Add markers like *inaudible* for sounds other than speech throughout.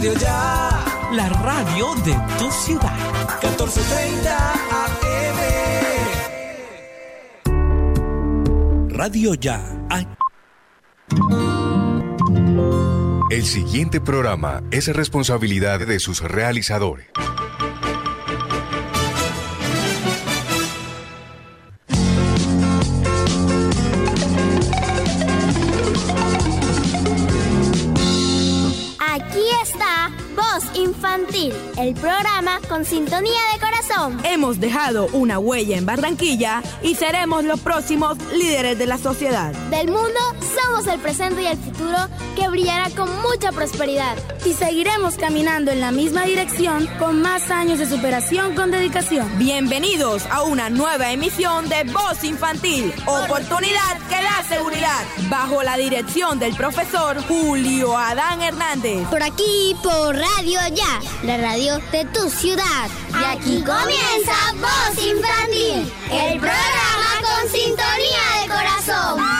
Radio Ya. La radio de tu ciudad. 1430 AM. Radio Ya. El siguiente programa es responsabilidad de sus realizadores. Con sintonía de corazón. Hemos dejado una huella en Barranquilla y seremos los próximos líderes de la sociedad. Del mundo somos el presente y el futuro que brillará con mucha prosperidad. Y seguiremos caminando en la misma dirección con más años de superación con dedicación. Bienvenidos a una nueva emisión de Voz Infantil, oportunidad que da seguridad, bajo la dirección del profesor Julio Adán Hernández. Por aquí, por Radio Ya, la radio de tu ciudad. Y aquí comienza Voz Infantil, el programa con sintonía de corazón.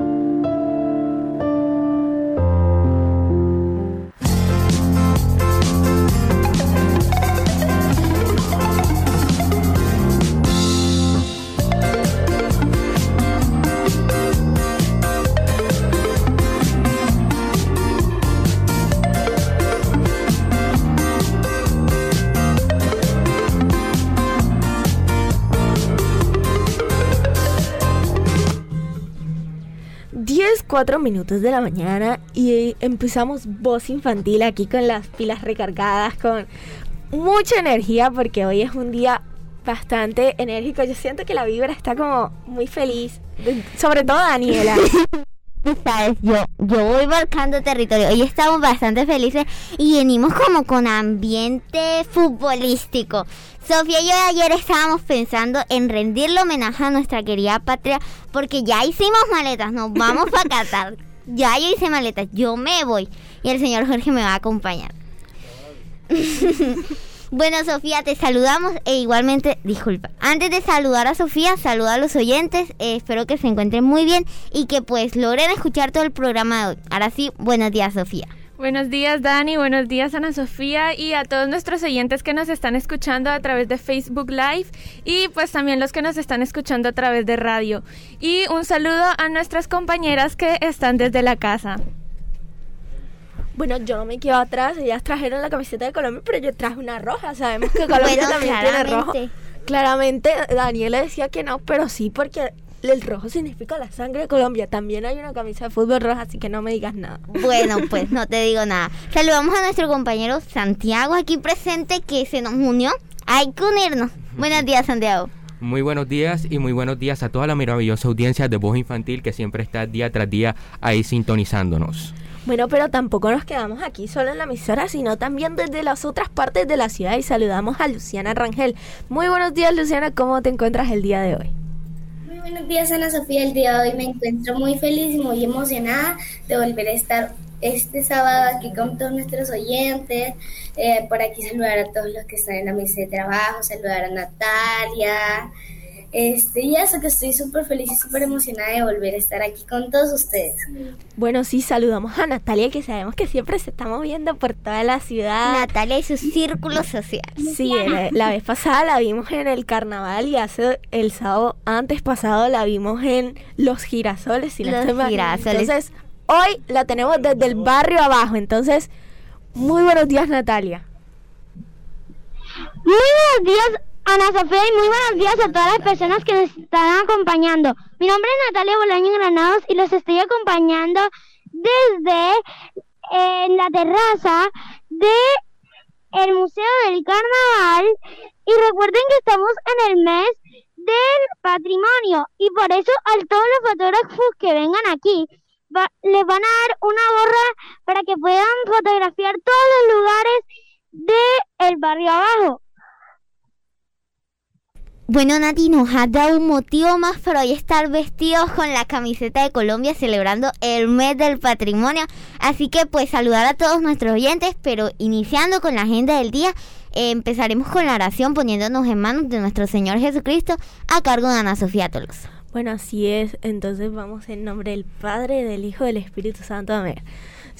Cuatro minutos de la mañana y empezamos voz infantil aquí con las pilas recargadas, con mucha energía porque hoy es un día bastante enérgico. Yo siento que la vibra está como muy feliz, sobre todo Daniela. *laughs* Yo, yo voy marcando territorio. Hoy estamos bastante felices y venimos como con ambiente futbolístico. Sofía y yo ayer estábamos pensando en rendirle homenaje a nuestra querida patria porque ya hicimos maletas, nos vamos para Qatar. *laughs* Ya yo hice maletas, yo me voy y el señor Jorge me va a acompañar. *laughs* bueno, Sofía, te saludamos e igualmente, disculpa, antes de saludar a Sofía, saluda a los oyentes, eh, espero que se encuentren muy bien y que pues logren escuchar todo el programa de hoy. Ahora sí, buenos días, Sofía. Buenos días Dani, buenos días Ana Sofía y a todos nuestros oyentes que nos están escuchando a través de Facebook Live y pues también los que nos están escuchando a través de radio. Y un saludo a nuestras compañeras que están desde la casa. Bueno, yo no me quedo atrás, ellas trajeron la camiseta de Colombia, pero yo traje una roja, sabemos que Colombia también tiene rojo. Claramente Daniela decía que no, pero sí porque el rojo significa la sangre de Colombia. También hay una camisa de fútbol roja, así que no me digas nada. Bueno, pues no te digo nada. Saludamos a nuestro compañero Santiago aquí presente que se nos unió. Hay que unirnos. Buenos días, Santiago. Muy buenos días y muy buenos días a toda la maravillosa audiencia de Voz Infantil que siempre está día tras día ahí sintonizándonos. Bueno, pero tampoco nos quedamos aquí solo en la emisora, sino también desde las otras partes de la ciudad y saludamos a Luciana Rangel. Muy buenos días, Luciana, ¿cómo te encuentras el día de hoy? Buenos días Ana Sofía, el día de hoy me encuentro muy feliz y muy emocionada de volver a estar este sábado aquí con todos nuestros oyentes, eh, por aquí saludar a todos los que están en la mesa de trabajo, saludar a Natalia, este, y eso que estoy súper feliz y súper emocionada de volver a estar aquí con todos ustedes. Bueno, sí, saludamos a Natalia, que sabemos que siempre se está moviendo por toda la ciudad. Natalia y su círculo social. Sí, la, vez pasada la vimos en el carnaval y hace el sábado antes pasado la vimos en Los Girasoles. y los Girasoles. Entonces, hoy la tenemos desde el barrio abajo. Entonces, muy buenos días, Natalia. Muy buenos días Ana Sofía y muy buenos días a todas las personas que nos están acompañando. Mi nombre es Natalia Bolaño Granados y los estoy acompañando desde en la terraza de el Museo del Carnaval y recuerden que estamos en el mes del patrimonio y por eso a todos los fotógrafos que vengan aquí les van a dar una gorra para que puedan fotografiar todos los lugares del el barrio abajo. Bueno, Nati, nos ha dado un motivo más para hoy estar vestidos con la camiseta de Colombia celebrando el mes del patrimonio. Así que pues saludar a todos nuestros oyentes, pero iniciando con la agenda del día, eh, empezaremos con la oración poniéndonos en manos de nuestro Señor Jesucristo a cargo de Ana Sofía Tolosa. Bueno, así es. Entonces vamos en nombre del Padre, del Hijo, del Espíritu Santo. Amén.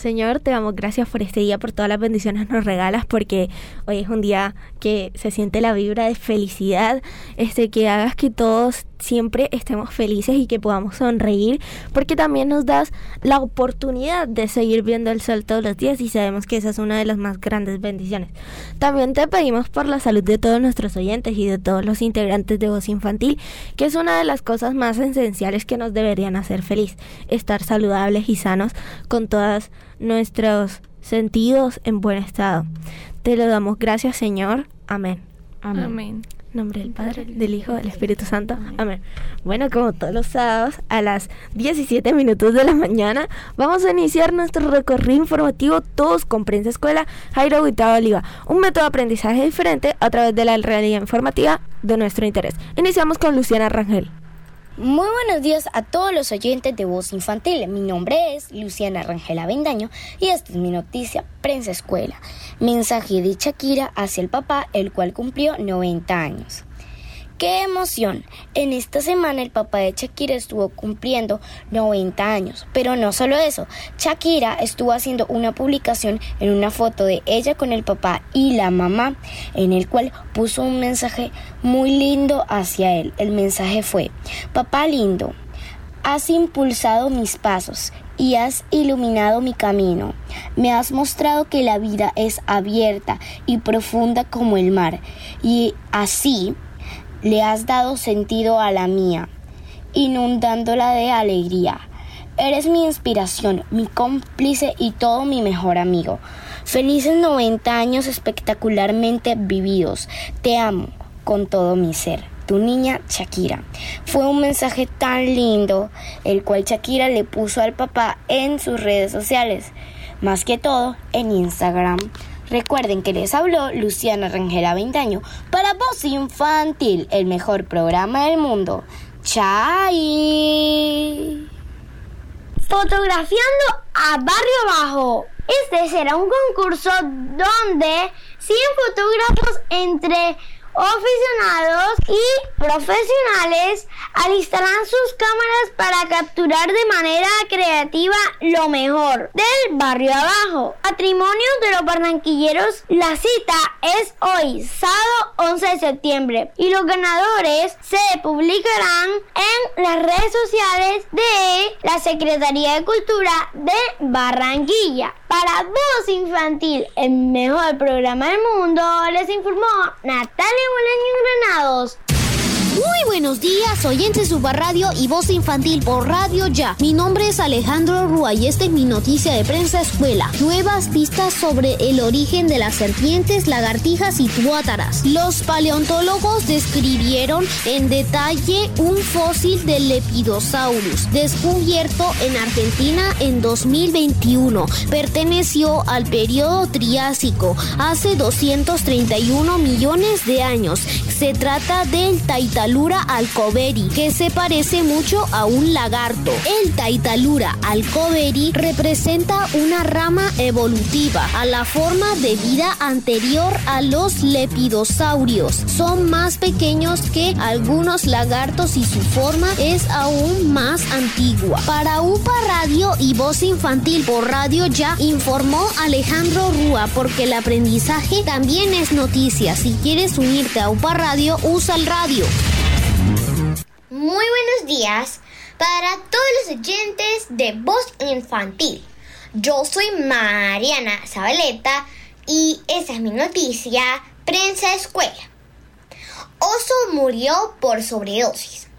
Señor, te damos gracias por este día, por todas las bendiciones nos regalas, porque hoy es un día que se siente la vibra de felicidad, este que hagas que todos siempre estemos felices y que podamos sonreír, porque también nos das la oportunidad de seguir viendo el sol todos los días y sabemos que esa es una de las más grandes bendiciones. También te pedimos por la salud de todos nuestros oyentes y de todos los integrantes de Voz Infantil, que es una de las cosas más esenciales que nos deberían hacer feliz, estar saludables y sanos con todos nuestros sentidos en buen estado. Te lo damos gracias, Señor. Amén. Amén. Nombre del Padre, del Hijo, del Espíritu Santo. Amén. Bueno, como todos los sábados, a las 17 minutos de la mañana, vamos a iniciar nuestro recorrido informativo todos con Prensa Escuela Jairo Gustavo Oliva. Un método de aprendizaje diferente a través de la realidad informativa de nuestro interés. Iniciamos con Luciana Rangel. Muy buenos días a todos los oyentes de Voz Infantil. Mi nombre es Luciana Rangela Bendaño y esta es mi noticia Prensa Escuela. Mensaje de Shakira hacia el papá, el cual cumplió 90 años. ¡Qué emoción! En esta semana el papá de Shakira estuvo cumpliendo 90 años. Pero no solo eso, Shakira estuvo haciendo una publicación en una foto de ella con el papá y la mamá, en el cual puso un mensaje muy lindo hacia él. El mensaje fue, papá lindo, has impulsado mis pasos y has iluminado mi camino. Me has mostrado que la vida es abierta y profunda como el mar. Y así le has dado sentido a la mía, inundándola de alegría. Eres mi inspiración, mi cómplice y todo mi mejor amigo. Felices 90 años espectacularmente vividos. Te amo con todo mi ser. Tu niña Shakira. Fue un mensaje tan lindo, el cual Shakira le puso al papá en sus redes sociales, más que todo en Instagram. Recuerden que les habló Luciana Rangel 20 años para Voz Infantil, el mejor programa del mundo. ¡Chai! Fotografiando a Barrio Bajo. Este será un concurso donde 100 fotógrafos entre aficionados y profesionales alistarán sus cámaras para capturar de manera creativa lo mejor del barrio abajo. Patrimonio de los barranquilleros, la cita es hoy, sábado 11 de septiembre, y los ganadores se publicarán en las redes sociales de la Secretaría de Cultura de Barranquilla. Para Voz Infantil, el mejor programa del mundo, les informó Natalia Bolaño Granados. Muy buenos días, oyentes Radio y voz infantil por Radio Ya. Mi nombre es Alejandro Rúa y esta es mi noticia de prensa escuela. Nuevas pistas sobre el origen de las serpientes, lagartijas y tuátaras. Los paleontólogos describieron en detalle un fósil del Lepidosaurus descubierto en Argentina en 2021. Perteneció al periodo Triásico, hace 231 millones de años. Se trata del Taitalura alcoveri, que se parece mucho a un lagarto. El Taitalura alcoveri representa una rama evolutiva a la forma de vida anterior a los lepidosaurios. Son más pequeños que algunos lagartos y su forma es aún más antigua. Para UPA Radio y Voz Infantil por Radio Ya informó Alejandro Rúa porque el aprendizaje también es noticia. Si quieres unirte a UPA Radio, usa el radio. Muy buenos días para todos los oyentes de Voz Infantil. Yo soy Mariana Zabaleta y esa es mi noticia Prensa Escuela. Oso murió por sobredosis.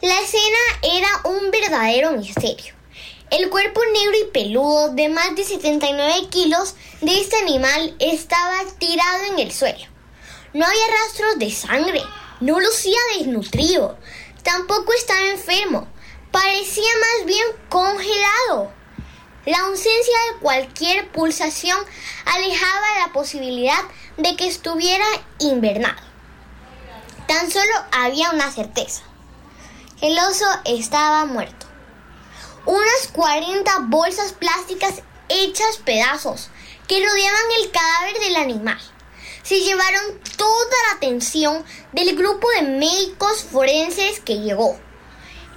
La escena era un verdadero misterio. El cuerpo negro y peludo de más de 79 kilos de este animal estaba tirado en el suelo. No había rastros de sangre, no lucía desnutrido, Tampoco estaba enfermo, parecía más bien congelado. La ausencia de cualquier pulsación alejaba la posibilidad de que estuviera invernado. Tan solo había una certeza. El oso estaba muerto. Unas 40 bolsas plásticas hechas pedazos que rodeaban el cadáver del animal. Se llevaron toda la atención del grupo de médicos forenses que llegó.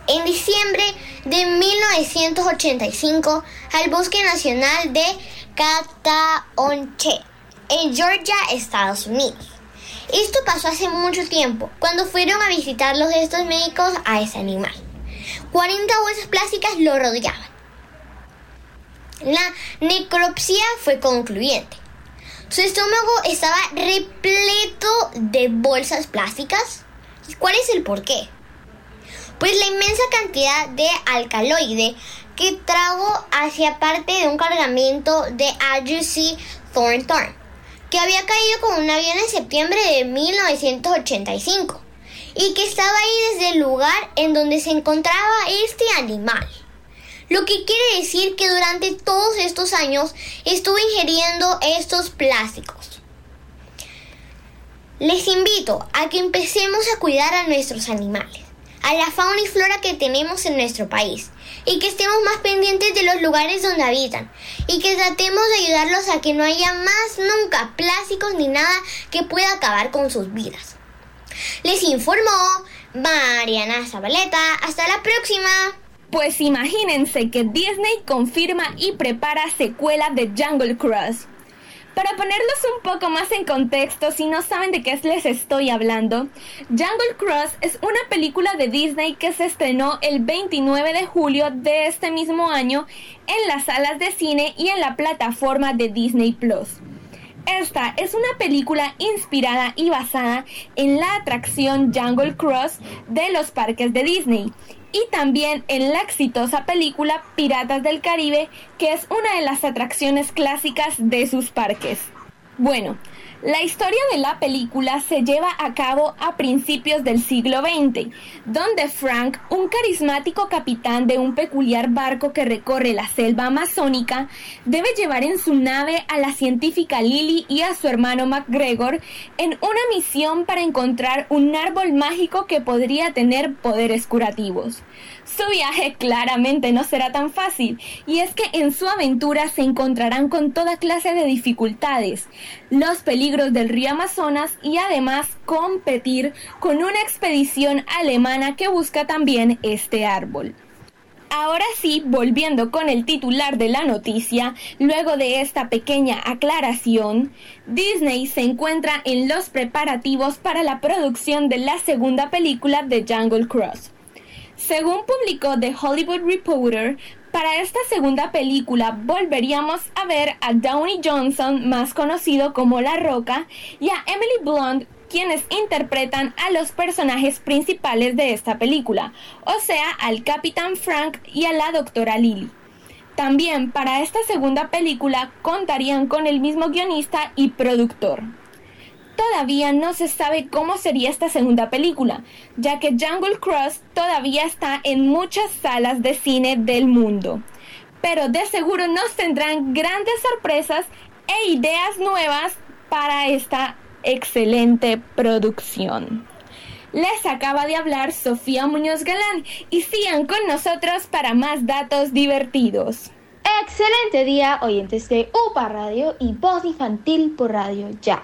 En diciembre de 1985 al Bosque Nacional de Cataonche, en Georgia, Estados Unidos. Esto pasó hace mucho tiempo, cuando fueron a visitar los estos médicos a ese animal. 40 bolsas plásticas lo rodeaban. La necropsia fue concluyente. Su estómago estaba repleto de bolsas plásticas. ¿Y cuál es el porqué? Pues la inmensa cantidad de alcaloide que trago hacia parte de un cargamento de AUC Thornton, que había caído con un avión en septiembre de 1985 y que estaba ahí desde el lugar en donde se encontraba este animal. Lo que quiere decir que durante todos estos años estuvo ingiriendo estos plásticos. Les invito a que empecemos a cuidar a nuestros animales, a la fauna y flora que tenemos en nuestro país, y que estemos más pendientes de los lugares donde habitan, y que tratemos de ayudarlos a que no haya más nunca plásticos ni nada que pueda acabar con sus vidas. Les informó Mariana Zabaleta. Hasta la próxima. Pues imagínense que Disney confirma y prepara secuela de Jungle Cruise. Para ponerlos un poco más en contexto, si no saben de qué les estoy hablando, Jungle Cruise es una película de Disney que se estrenó el 29 de julio de este mismo año en las salas de cine y en la plataforma de Disney Plus. Esta es una película inspirada y basada en la atracción Jungle Cruise de los parques de Disney y también en la exitosa película Piratas del Caribe, que es una de las atracciones clásicas de sus parques. Bueno, la historia de la película se lleva a cabo a principios del siglo XX, donde Frank, un carismático capitán de un peculiar barco que recorre la selva amazónica, debe llevar en su nave a la científica Lily y a su hermano MacGregor en una misión para encontrar un árbol mágico que podría tener poderes curativos. Su viaje claramente no será tan fácil, y es que en su aventura se encontrarán con toda clase de dificultades, los peligros del río Amazonas y además competir con una expedición alemana que busca también este árbol. Ahora sí, volviendo con el titular de la noticia, luego de esta pequeña aclaración, Disney se encuentra en los preparativos para la producción de la segunda película de Jungle Cruise. Según publicó The Hollywood Reporter, para esta segunda película volveríamos a ver a Downey Johnson, más conocido como La Roca, y a Emily Blunt, quienes interpretan a los personajes principales de esta película, o sea, al Capitán Frank y a la Doctora Lily. También para esta segunda película contarían con el mismo guionista y productor. Todavía no se sabe cómo sería esta segunda película, ya que Jungle Cruise todavía está en muchas salas de cine del mundo. Pero de seguro nos tendrán grandes sorpresas e ideas nuevas para esta excelente producción. Les acaba de hablar Sofía Muñoz Galán y sigan con nosotros para más datos divertidos. Excelente día, oyentes de UPA Radio y Voz Infantil por Radio Ya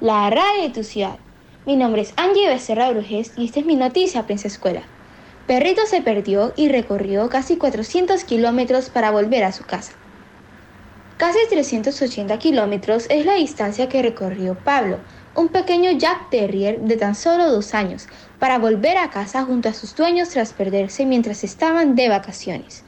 la radio de tu ciudad. Mi nombre es Angie Becerra Brujes y esta es mi noticia, Prensa Escuela. Perrito se perdió y recorrió casi 400 kilómetros para volver a su casa. Casi 380 kilómetros es la distancia que recorrió Pablo, un pequeño Jack Terrier de tan solo dos años, para volver a casa junto a sus dueños tras perderse mientras estaban de vacaciones.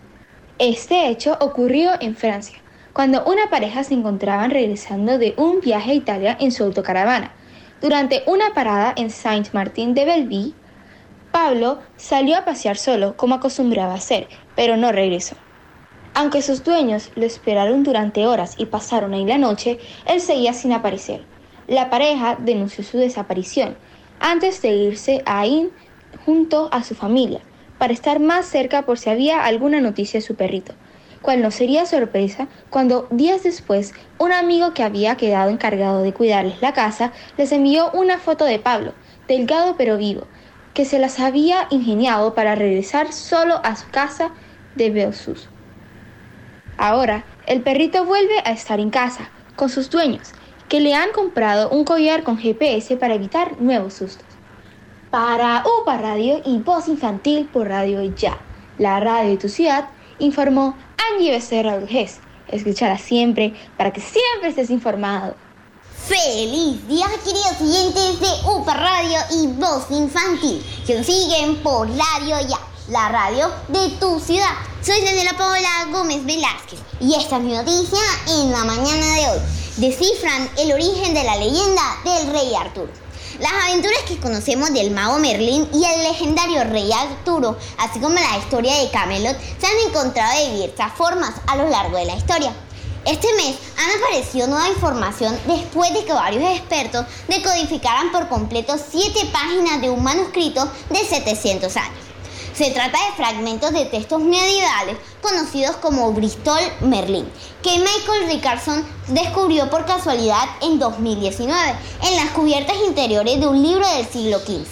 Este hecho ocurrió en Francia, cuando una pareja se encontraban regresando de un viaje a Italia en su autocaravana. Durante una parada en Saint-Martin de Belleville, Pablo salió a pasear solo, como acostumbraba hacer, pero no regresó. Aunque sus dueños lo esperaron durante horas y pasaron ahí la noche, él seguía sin aparecer. La pareja denunció su desaparición antes de irse a In junto a su familia, para estar más cerca por si había alguna noticia de su perrito cual no sería sorpresa cuando días después un amigo que había quedado encargado de cuidarles la casa les envió una foto de Pablo, delgado pero vivo, que se las había ingeniado para regresar solo a su casa de Belsus. Ahora, el perrito vuelve a estar en casa, con sus dueños, que le han comprado un collar con GPS para evitar nuevos sustos. Para UPA Radio y Voz Infantil por Radio Ya, la radio de tu ciudad, informó Angie Becerra Urgés. Escúchala siempre para que siempre estés informado. ¡Feliz día, queridos oyentes de UPA Radio y Voz Infantil! Que nos siguen por Radio Ya, la radio de tu ciudad. Soy Daniela Paola Gómez Velázquez y esta es mi noticia en la mañana de hoy. Descifran el origen de la leyenda del rey Arturo. Las aventuras que conocemos del mago Merlín y el legendario rey Arturo, así como la historia de Camelot, se han encontrado de diversas formas a lo largo de la historia. Este mes han aparecido nueva información después de que varios expertos decodificaran por completo siete páginas de un manuscrito de 700 años. Se trata de fragmentos de textos medievales conocidos como Bristol Merlin, que Michael Rickardson descubrió por casualidad en 2019 en las cubiertas interiores de un libro del siglo XV.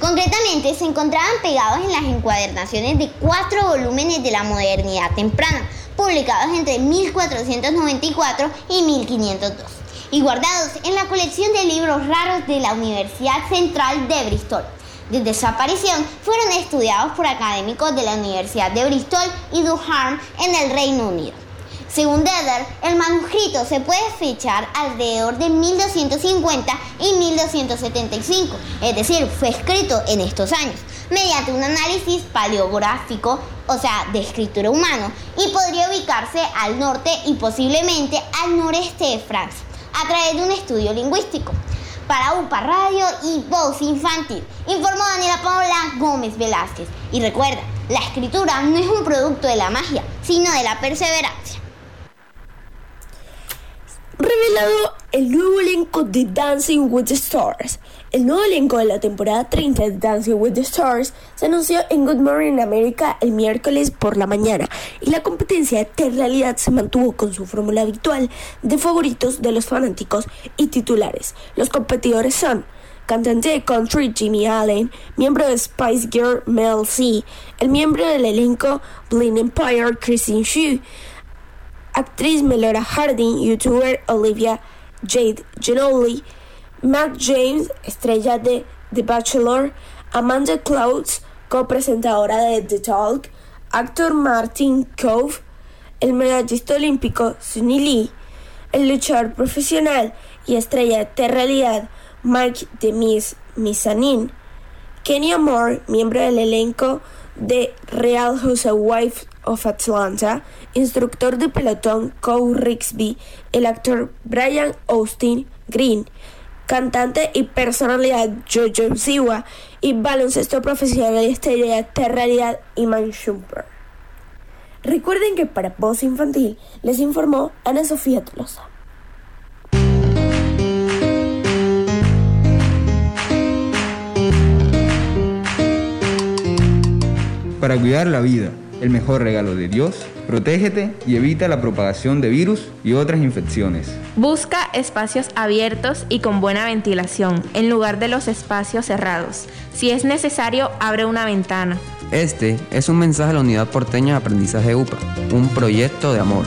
Concretamente, se encontraban pegados en las encuadernaciones de cuatro volúmenes de la modernidad temprana, publicados entre 1494 y 1502, y guardados en la colección de libros raros de la Universidad Central de Bristol. Desde su aparición fueron estudiados por académicos de la Universidad de Bristol y Durham en el Reino Unido. Según Deder, el manuscrito se puede fechar alrededor de 1250 y 1275, es decir, fue escrito en estos años, mediante un análisis paleográfico, o sea, de escritura humano, y podría ubicarse al norte y posiblemente al noreste de Francia, a través de un estudio lingüístico para UPA Radio y Voz Infantil. Informó Daniela Paola Gómez Velázquez. Y recuerda, la escritura no es un producto de la magia, sino de la perseverancia. Revelado el nuevo elenco de Dancing with the Stars. El nuevo elenco de la temporada 30 de Dancing with the Stars se anunció en Good Morning America el miércoles por la mañana y la competencia de realidad se mantuvo con su fórmula habitual de favoritos de los fanáticos y titulares. Los competidores son cantante de country Jimmy Allen, miembro de Spice Girl Mel C, el miembro del elenco Blind Empire Christine Xu, actriz Melora Harding, youtuber Olivia Jade Genoli, Matt James, estrella de The Bachelor, Amanda Clouds, copresentadora de The Talk, actor Martin Cove, el medallista olímpico Sunny Lee, el luchador profesional y estrella de realidad Mike Demis Misanin, Kenya Moore, miembro del elenco de Real Housewives of Atlanta, instructor de pelotón Cole Rixby, el actor Brian Austin Green, cantante y personalidad Jojo Siwa y baloncesto profesional y estrella de realidad Iman Shumper. Recuerden que para Voz Infantil les informó Ana Sofía Tolosa. Para cuidar la vida, el mejor regalo de Dios, protégete y evita la propagación de virus y otras infecciones. Busca espacios abiertos y con buena ventilación en lugar de los espacios cerrados. Si es necesario, abre una ventana. Este es un mensaje de la Unidad Porteña de Aprendizaje UPA, un proyecto de amor.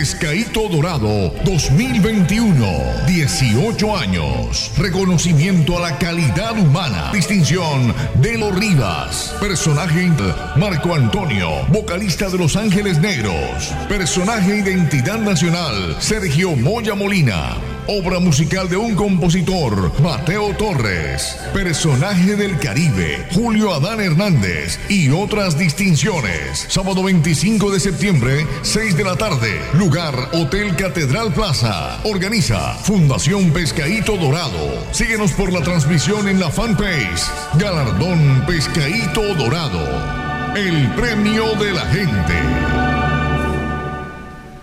Pescadito Dorado 2021. 18 años. Reconocimiento a la calidad humana. Distinción de los Rivas. Personaje Marco Antonio, vocalista de Los Ángeles Negros. Personaje Identidad Nacional Sergio Moya Molina. Obra musical de un compositor, Mateo Torres. Personaje del Caribe, Julio Adán Hernández. Y otras distinciones. Sábado 25 de septiembre, 6 de la tarde. Lugar Hotel Catedral Plaza. Organiza Fundación Pescaíto Dorado. Síguenos por la transmisión en la fanpage. Galardón Pescaíto Dorado. El premio de la gente.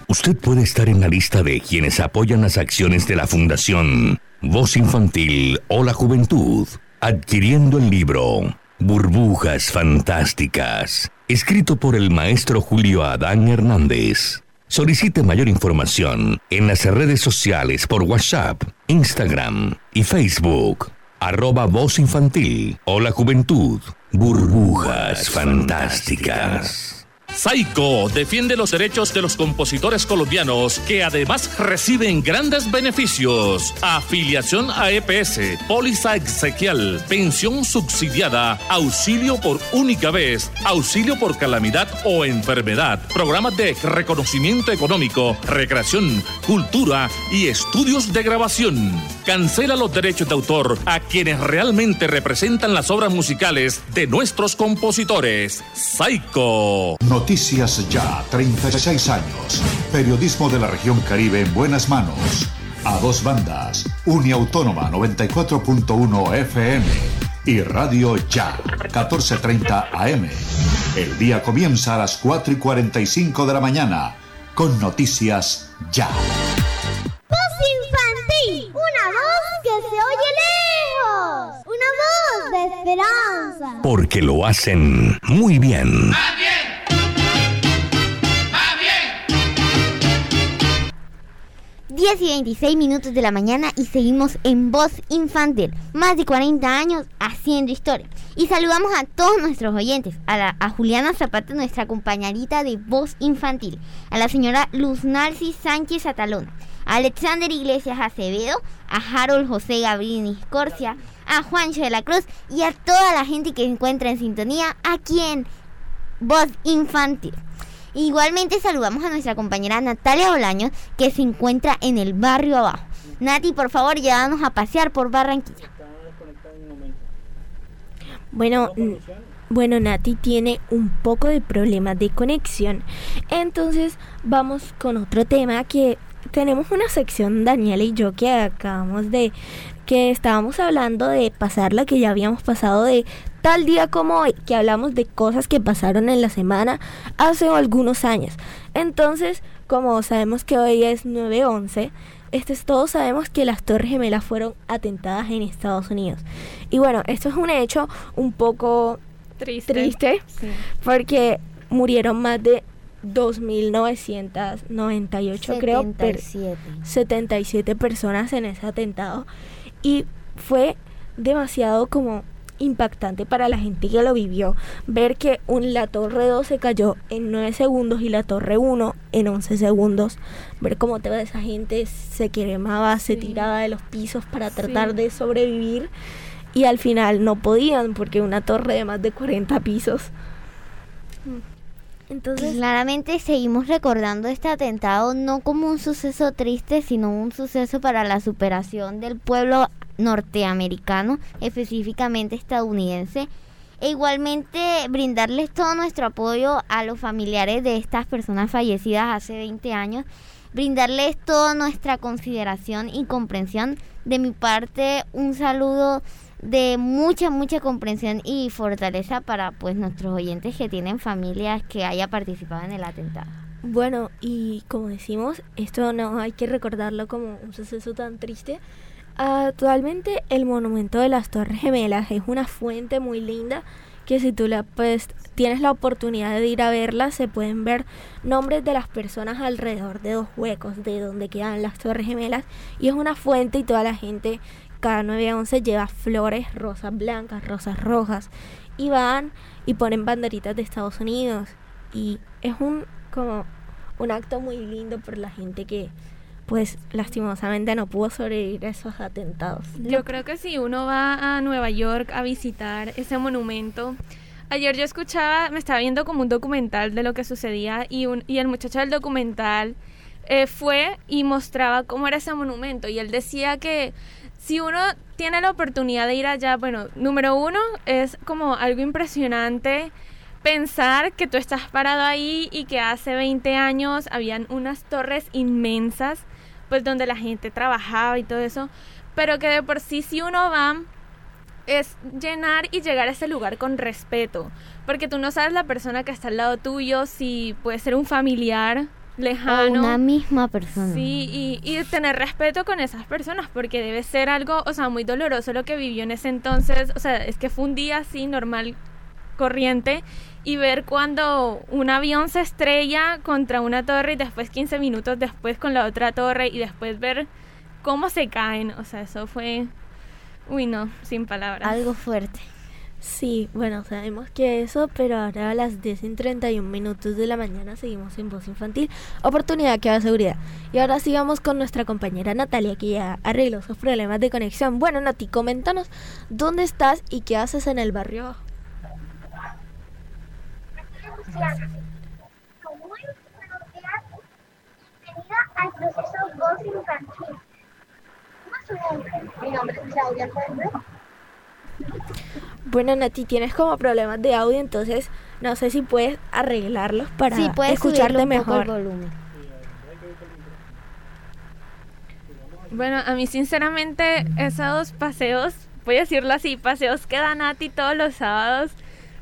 Usted puede estar en la lista de quienes apoyan las acciones de la Fundación Voz Infantil o la Juventud, adquiriendo el libro Burbujas Fantásticas, escrito por el maestro Julio Adán Hernández. Solicite mayor información en las redes sociales por WhatsApp, Instagram y Facebook. Arroba Voz Infantil o la Juventud. Burbujas Fantásticas. Saico defiende los derechos de los compositores colombianos que además reciben grandes beneficios. Afiliación a EPS, póliza exequial, pensión subsidiada, auxilio por única vez, auxilio por calamidad o enfermedad, programas de reconocimiento económico, recreación, cultura y estudios de grabación. Cancela los derechos de autor a quienes realmente representan las obras musicales de nuestros compositores. Saico. Noticias Ya, 36 años. Periodismo de la región Caribe en buenas manos. A dos bandas. Uniautónoma 94.1 FM y Radio Ya, 14.30 AM. El día comienza a las 4 y 45 de la mañana con Noticias Ya. Esperanza. Porque lo hacen muy bien. 10 y 26 minutos de la mañana y seguimos en Voz Infantil. Más de 40 años haciendo historia. Y saludamos a todos nuestros oyentes. A, la, a Juliana Zapata, nuestra compañerita de Voz Infantil. A la señora Luz Narcis Sánchez Atalona. A Alexander Iglesias Acevedo. A Harold José Gabriel Escorcia. A Juancho de la Cruz. Y a toda la gente que se encuentra en sintonía aquí en Voz Infantil. Igualmente saludamos a nuestra compañera Natalia Bolaños que se encuentra en el barrio abajo. Nati, por favor, llévanos a pasear por Barranquilla. Bueno, bueno, Nati tiene un poco de problemas de conexión. Entonces vamos con otro tema que tenemos una sección, Daniela y yo, que acabamos de, que estábamos hablando de pasar la que ya habíamos pasado de tal día como hoy, que hablamos de cosas que pasaron en la semana hace algunos años. Entonces, como sabemos que hoy es 9-11, este, todos sabemos que las Torres Gemelas fueron atentadas en Estados Unidos. Y bueno, esto es un hecho un poco triste, porque murieron más de 2.998 creo, 77 personas en ese atentado. Y fue demasiado como impactante para la gente que lo vivió ver que un, la torre 2 se cayó en 9 segundos y la torre 1 en 11 segundos. Ver cómo toda esa gente se quemaba, se tiraba de los pisos para tratar de sobrevivir y al final no podían porque una torre de más de 40 pisos. Entonces, claramente seguimos recordando este atentado no como un suceso triste, sino un suceso para la superación del pueblo norteamericano, específicamente estadounidense. E igualmente brindarles todo nuestro apoyo a los familiares de estas personas fallecidas hace 20 años, brindarles toda nuestra consideración y comprensión. De mi parte, un saludo de mucha, mucha comprensión y fortaleza para pues nuestros oyentes que tienen familias que haya participado en el atentado. Bueno, y como decimos, esto no hay que recordarlo como un suceso tan triste, Actualmente el monumento de las Torres Gemelas es una fuente muy linda que si tú la pues tienes la oportunidad de ir a verla se pueden ver nombres de las personas alrededor de dos huecos de donde quedan las Torres Gemelas y es una fuente y toda la gente cada 9 a 11 lleva flores rosas blancas, rosas rojas y van y ponen banderitas de Estados Unidos y es un como un acto muy lindo por la gente que pues lastimosamente no pudo sobrevivir a esos atentados. Yo creo que si uno va a Nueva York a visitar ese monumento, ayer yo escuchaba, me estaba viendo como un documental de lo que sucedía y, un, y el muchacho del documental eh, fue y mostraba cómo era ese monumento y él decía que si uno tiene la oportunidad de ir allá, bueno, número uno es como algo impresionante pensar que tú estás parado ahí y que hace 20 años habían unas torres inmensas pues donde la gente trabajaba y todo eso, pero que de por sí si uno va es llenar y llegar a ese lugar con respeto, porque tú no sabes la persona que está al lado tuyo, si puede ser un familiar lejano. O una misma persona. Sí, y, y, tener respeto con esas personas, porque debe ser algo, o sea, muy doloroso lo que vivió en ese entonces, o sea, es que fue un día así normal, corriente, y ver cuando un avión se estrella contra una torre y después 15 minutos después con la otra torre y después ver cómo se caen. O sea, eso fue... Uy, no, sin palabras. Algo fuerte. Sí, bueno, sabemos que eso, pero ahora a las 10 y 31 minutos de la mañana seguimos en Voz Infantil, oportunidad que da seguridad. Y ahora sigamos con nuestra compañera Natalia, que ya arregló sus problemas de conexión. Bueno, Nati, coméntanos dónde estás y qué haces en el barrio. Bienvenida al proceso Voz Infantil. Mi nombre es Claudia Fuentes. Bueno, Nati, tienes como problemas de audio, entonces no sé si puedes arreglarlos para sí, puedes escucharte un mejor. Poco el volumen. Bueno, a mí sinceramente esos paseos, voy a decirlo así, paseos que da Nati todos los sábados,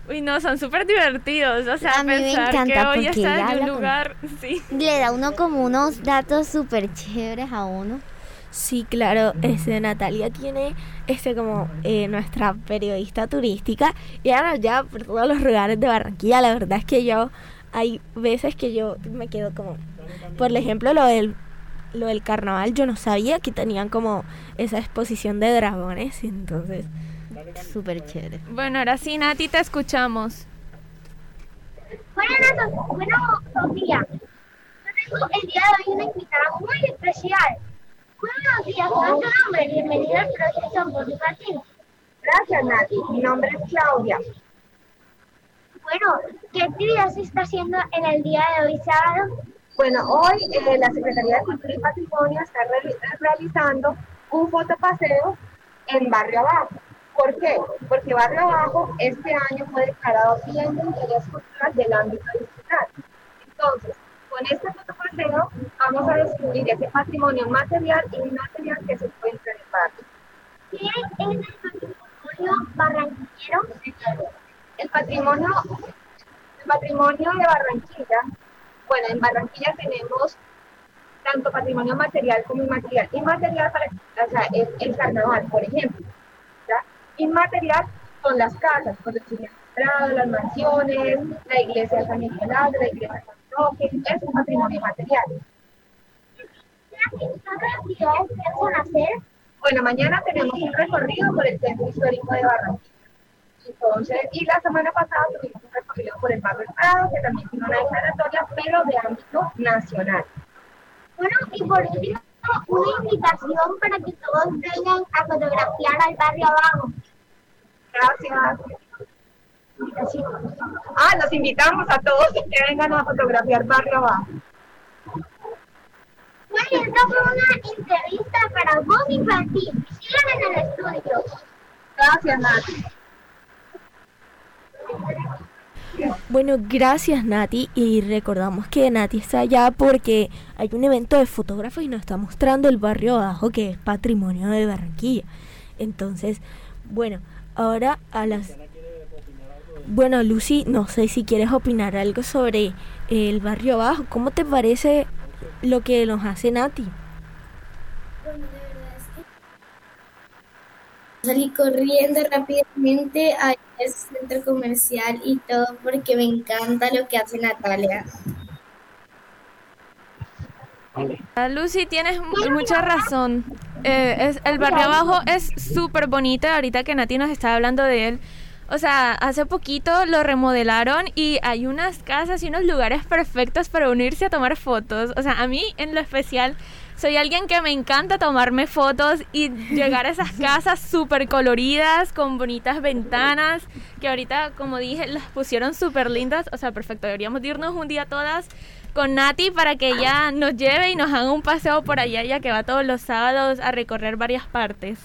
Uy, no, son súper divertidos. O sea, a mí me encanta que hoy porque está en un con- lugar. Sí. Le da uno como unos datos súper chéveres a uno. Sí, claro, este, Natalia tiene este como eh, nuestra periodista turística y ahora ya por todos los lugares de Barranquilla, la verdad es que yo hay veces que yo me quedo como, por ejemplo, lo del lo del carnaval, yo no sabía que tenían como esa exposición de dragones, entonces súper chévere. Bueno, ahora sí, Nati, te escuchamos. Bueno, bueno, Sofía, yo tengo el día de hoy una invitada muy especial. Buenos días, ¿cuál es tu nombre? Bienvenida al proceso Bonifacio. Gracias, Nati. Mi nombre es Claudia. Bueno, ¿qué actividad se está haciendo en el día de hoy, sábado? Bueno, hoy eh, la Secretaría de Cultura y Patrimonio está realizando un fotopaseo en Barrio Abajo. ¿Por qué? Porque Barrio Abajo este año fue declarado bien de interés cultural del ámbito digital. Entonces, con este fotopaseo vamos a descubrir ese patrimonio material y inmaterial que se encuentra en el barrio. ¿Qué es el patrimonio barranquillero? El patrimonio, el patrimonio de Barranquilla, bueno, en Barranquilla tenemos tanto patrimonio material como inmaterial. Inmaterial para, o sea, es el carnaval, por ejemplo. ¿ya? Inmaterial son las casas, por decir, las mansiones, la iglesia de San Nicolás, la iglesia de San Es un patrimonio inmaterial. ¿Qué piensan hacer? Bueno, mañana tenemos un recorrido por el centro histórico de Barranquilla. Entonces, y la semana pasada tuvimos un recorrido por el barrio Prado, que también tiene una declaratoria, pero de ámbito nacional. Bueno, y por último, una invitación para que todos vengan a fotografiar al barrio abajo. Gracias. Ah, los invitamos a todos que vengan a fotografiar barrio abajo. Bueno, esta fue una entrevista para Voz Infantil. Sigan en el estudio. Gracias, Nati. Bueno, gracias Nati y recordamos que Nati está allá porque hay un evento de fotógrafos y nos está mostrando el barrio abajo que es patrimonio de Barranquilla. Entonces, bueno, ahora a las... Bueno, Lucy, no sé si quieres opinar algo sobre el barrio abajo. ¿Cómo te parece lo que nos hace Nati? salí corriendo rápidamente a ese centro comercial y todo porque me encanta lo que hace Natalia. Lucy, tienes mucha razón. Eh, es, el barrio abajo es súper bonito. Ahorita que Nati nos estaba hablando de él. O sea, hace poquito lo remodelaron y hay unas casas y unos lugares perfectos para unirse a tomar fotos. O sea, a mí en lo especial soy alguien que me encanta tomarme fotos y llegar a esas *laughs* casas súper coloridas, con bonitas ventanas, que ahorita, como dije, las pusieron súper lindas. O sea, perfecto, deberíamos irnos un día todas con Nati para que ella nos lleve y nos haga un paseo por allá, ya que va todos los sábados a recorrer varias partes.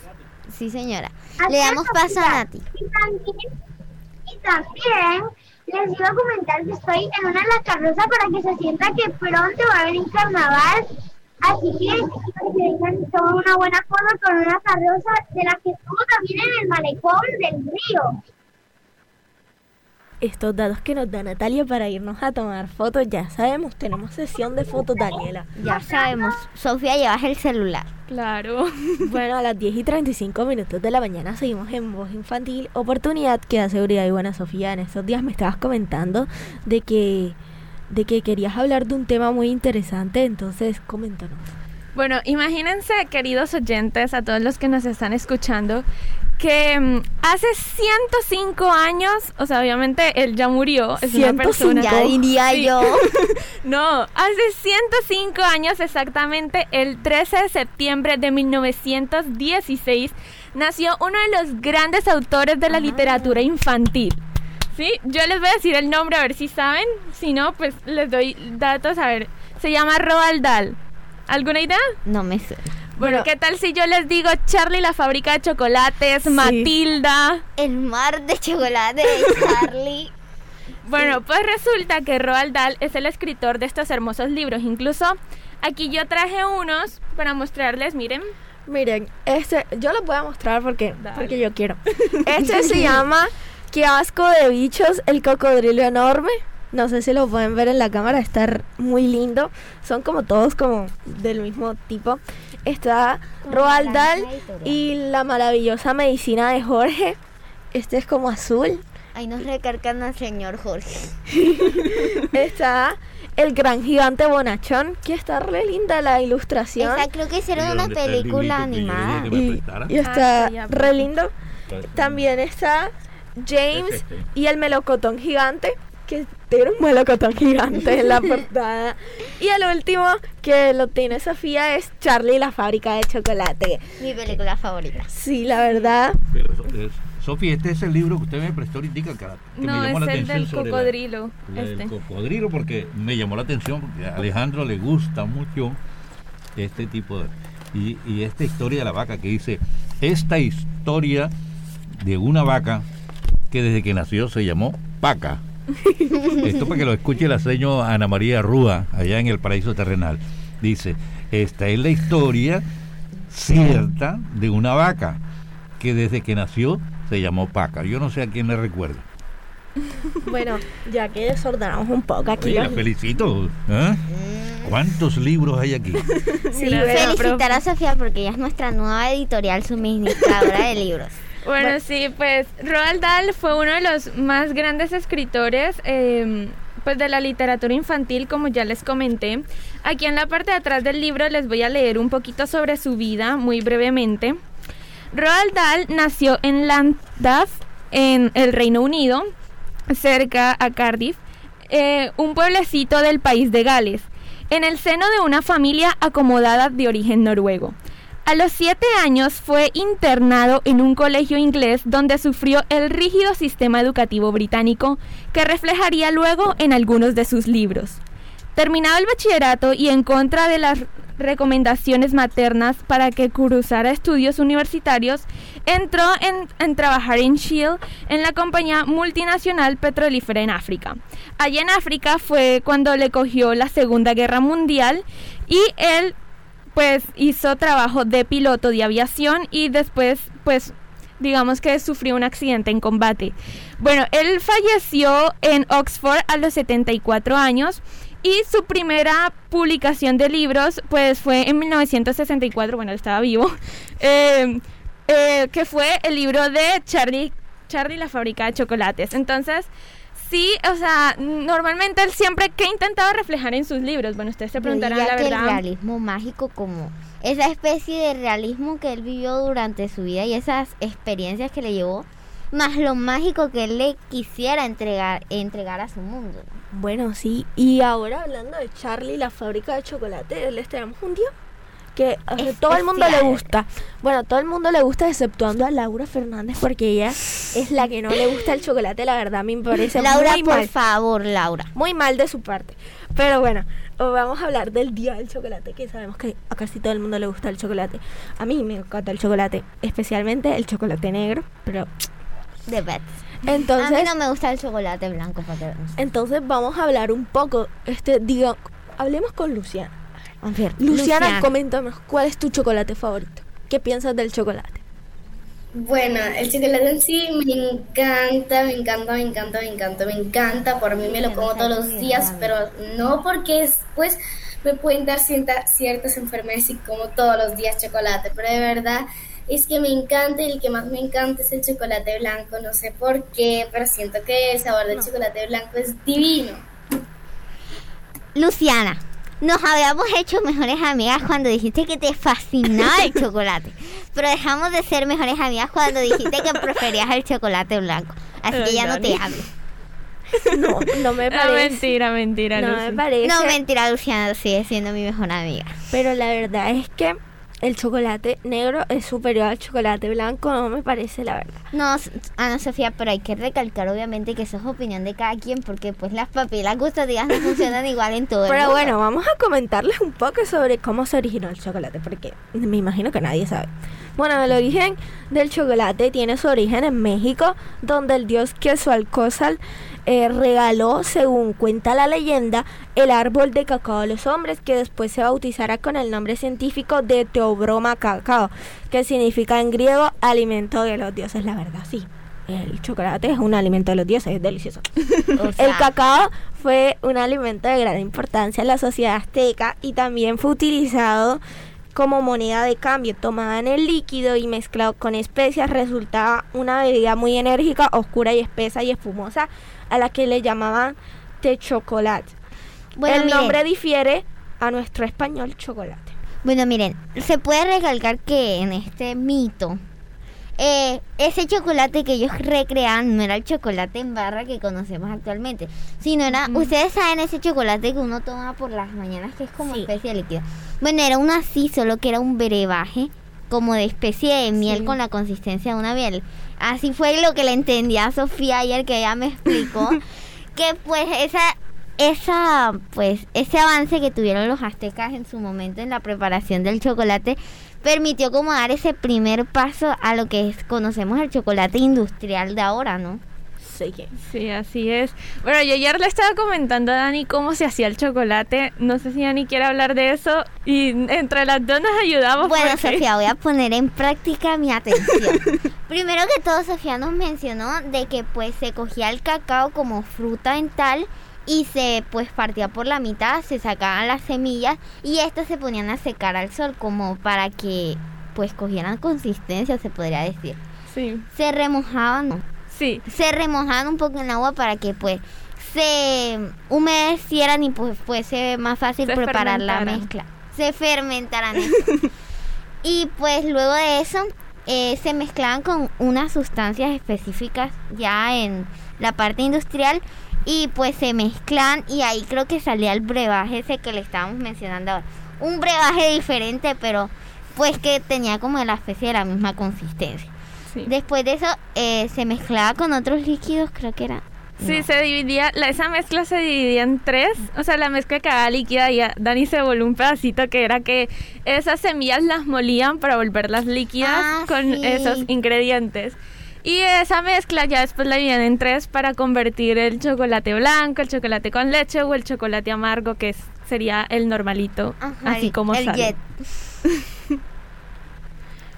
Sí, señora. Le damos paso a Nati. Y también, y también les iba a comentar que estoy en una de las carrozas para que se sienta que pronto va a venir carnaval Así que, que tomar una buena foto con una carroza de la que estuvo también en el malecón del río. Estos datos que nos da Natalia para irnos a tomar fotos, ya sabemos, tenemos sesión de fotos, Daniela. Ya sabemos, Sofía, llevas el celular. Claro. *laughs* Bueno, a las 10 y 35 minutos de la mañana seguimos en Voz Infantil, oportunidad que da seguridad y buena Sofía. En estos días me estabas comentando de que de que querías hablar de un tema muy interesante, entonces coméntanos. Bueno, imagínense, queridos oyentes, a todos los que nos están escuchando, que mm, hace 105 años, o sea, obviamente él ya murió, es una persona. Ya diría yo. *laughs* no, hace 105 años exactamente, el 13 de septiembre de 1916, nació uno de los grandes autores de la literatura infantil. Sí, yo les voy a decir el nombre a ver si saben. Si no, pues les doy datos. A ver, se llama Roald Dahl. ¿Alguna idea? No me sé. Bueno, ¿qué tal si yo les digo Charlie la fábrica de chocolates, Matilda? El mar de chocolate de *laughs* Charlie. bueno, pues resulta que Roald Dahl es el escritor de estos hermosos libros. Incluso aquí yo traje unos para mostrarles, miren. Miren, este, yo los voy a mostrar porque, porque yo quiero. *laughs* Este se llama Qué asco de bichos, el cocodrilo enorme. No sé si lo pueden ver en la cámara, está muy lindo. Son como todos como del mismo tipo. Está Roald Dahl y la maravillosa medicina de Jorge. Este es como azul. Ahí nos recargan al señor Jorge. *laughs* está El gran gigante bonachón, que está re linda la ilustración. Esa creo que hicieron una película animada. Y, y está re lindo. También está James y el melocotón gigante, que tiene un melocotón gigante en la *laughs* portada. Y el último que lo tiene Sofía es Charlie y la fábrica de chocolate. Mi película favorita. Sí, la verdad. Sofía, este es el libro que usted me prestó ahorita que, no, me llamó es la el atención. del cocodrilo. La, este. del cocodrilo porque me llamó la atención porque a Alejandro le gusta mucho este tipo de... Y, y esta historia de la vaca que dice, esta historia de una vaca que desde que nació se llamó Paca. Esto para que lo escuche la seño Ana María Rúa, allá en el paraíso terrenal. Dice, esta es la historia cierta de una vaca que desde que nació se llamó Paca. Yo no sé a quién le recuerdo. Bueno, ya que desordenamos un poco aquí. La felicito. ¿eh? ¿Cuántos libros hay aquí? Sí, felicitar a Sofía porque ella es nuestra nueva editorial suministradora de libros. Bueno, sí, pues Roald Dahl fue uno de los más grandes escritores eh, pues de la literatura infantil, como ya les comenté. Aquí en la parte de atrás del libro les voy a leer un poquito sobre su vida, muy brevemente. Roald Dahl nació en Llandaff, en el Reino Unido, cerca a Cardiff, eh, un pueblecito del país de Gales, en el seno de una familia acomodada de origen noruego. A los siete años fue internado en un colegio inglés donde sufrió el rígido sistema educativo británico que reflejaría luego en algunos de sus libros. Terminado el bachillerato y en contra de las recomendaciones maternas para que cursara estudios universitarios, entró en, trabajar en Shell en la compañía multinacional petrolífera en África. Allí en África fue cuando le cogió la Segunda Guerra Mundial y él pues hizo trabajo de piloto de aviación y después pues digamos que sufrió un accidente en combate. Bueno, él falleció en Oxford a los 74 años y su primera publicación de libros pues fue en 1964, bueno, él estaba vivo, *laughs* eh, eh, que fue el libro de Charlie, Charlie la fábrica de chocolates. Entonces, sí, o sea, normalmente él siempre que ha intentado reflejar en sus libros, bueno, ustedes se preguntarán la que verdad. El realismo mágico como esa especie de realismo que él vivió durante su vida y esas experiencias que le llevó, más lo mágico que él le quisiera entregar, entregar a su mundo. Bueno, sí, y ahora hablando de Charlie, la fábrica de chocolate, les traemos un día que todo el mundo le gusta. Bueno, todo el mundo le gusta exceptuando a Laura Fernández porque ella es la que no le gusta el chocolate, la verdad a mí me parece Laura, muy por mal. favor, Laura. Muy mal de su parte. Pero bueno, vamos a hablar del día del chocolate, que sabemos que a casi todo el mundo le gusta el chocolate. A mí me encanta el chocolate, especialmente el chocolate negro, pero de pets. Entonces, a mí no me gusta el chocolate blanco, Entonces vamos a hablar un poco, este, digo, hablemos con Luciana. Ver, Luciana, Luciana, coméntanos, ¿cuál es tu chocolate favorito? ¿Qué piensas del chocolate? Bueno, el chocolate en sí me encanta, me encanta, me encanta, me encanta, me encanta. Por mí me lo como todos los días, pero no porque después me pueden dar ciertas, ciertas enfermedades y como todos los días chocolate, pero de verdad es que me encanta y el que más me encanta es el chocolate blanco. No sé por qué, pero siento que el sabor del no. chocolate blanco es divino. Luciana, nos habíamos hecho mejores amigas cuando dijiste que te fascinaba el chocolate. *laughs* Pero dejamos de ser mejores amigas cuando dijiste que preferías el chocolate blanco. Así que ya no te hablo. No, no me *laughs* parece. No, mentira, mentira. No Lucy. me parece. No, mentira, Luciana sigue siendo mi mejor amiga. Pero la verdad es que el chocolate negro es superior al chocolate blanco, no me parece la verdad. No, Ana Sofía, pero hay que recalcar obviamente que eso es opinión de cada quien porque pues las papilas gustativas no funcionan igual en todo el Pero mundo. bueno, vamos a comentarles un poco sobre cómo se originó el chocolate, porque me imagino que nadie sabe. Bueno, el origen del chocolate tiene su origen en México, donde el dios Quetzalcóatl eh, regaló, según cuenta la leyenda, el árbol de cacao a los hombres, que después se bautizará con el nombre científico de Teobroma cacao, que significa en griego alimento de los dioses. La verdad, sí. El chocolate es un alimento de los dioses, es delicioso. *laughs* O sea. El cacao fue un alimento de gran importancia en la sociedad azteca y también fue utilizado como moneda de cambio, tomada en el líquido y mezclado con especias, resultaba una bebida muy enérgica, oscura y espesa y espumosa, a la que le llamaban té chocolate. el nombre difiere a nuestro español chocolate. Bueno, miren, se puede recalcar que en este mito eh, ese chocolate que ellos recrean no era el chocolate en barra que conocemos actualmente, sino era, ustedes saben ese chocolate que uno toma por las mañanas que es como especie de líquido. Bueno, era uno así, solo que era un brebaje como de especie de miel con la consistencia de una miel. Así fue lo que le entendí a Sofía ayer que ella me explicó *laughs* que pues esa esa pues ese avance que tuvieron los aztecas en su momento en la preparación del chocolate permitió como dar ese primer paso a lo que es, conocemos el chocolate industrial de ahora, ¿no? Sí. sí, así es. Bueno, yo ayer le estaba comentando a Dani cómo se hacía el chocolate. No sé si Dani quiere hablar de eso. Y entre las dos nos ayudamos. Bueno, Sofía, voy a *laughs* poner en práctica mi atención. Primero que todo, Sofía nos mencionó de que pues se cogía el cacao como fruta en tal y se pues partía por la mitad, se sacaban las semillas y estas se ponían a secar al sol como para que pues cogieran consistencia, se podría decir. Sí. Se remojaban. Sí. Se remojaban un poco en agua para que pues se humedecieran y pues fuese más fácil preparar la mezcla. Se fermentaran. *laughs* y pues luego de eso eh, se mezclaban con unas sustancias específicas ya en la parte industrial y pues se mezclan y ahí creo que salía el brebaje ese que le estábamos mencionando ahora. Un brebaje diferente, pero pues que tenía como la especie de la misma consistencia. Después de eso eh, se mezclaba con otros líquidos, creo que era. Sí, se dividía, esa mezcla se dividía en tres, o sea, la mezcla cada líquida y Dani se volvió un pedacito que era que esas semillas las molían para volverlas líquidas ah, con esos ingredientes. Y esa mezcla ya después la dividían en tres para convertir el chocolate blanco, el chocolate con leche o el chocolate amargo, que sería el normalito, así como el sale. *laughs*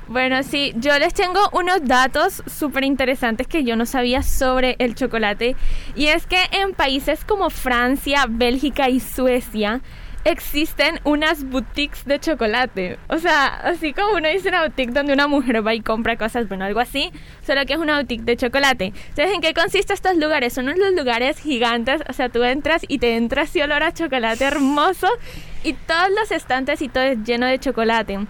bueno, sí, yo les tengo unos datos súper interesantes que yo no sabía sobre el chocolate. Y es que en países como Francia, Bélgica y Suecia, existen unas boutiques de chocolate. O sea, así como uno dice una boutique donde una mujer va y compra cosas, bueno, algo así, solo que es una boutique de chocolate. Entonces, ¿en qué consisten estos lugares? Son unos lugares gigantes, o sea, tú entras y te entras y olor a chocolate hermoso y todos los estantes y todo es lleno de chocolate.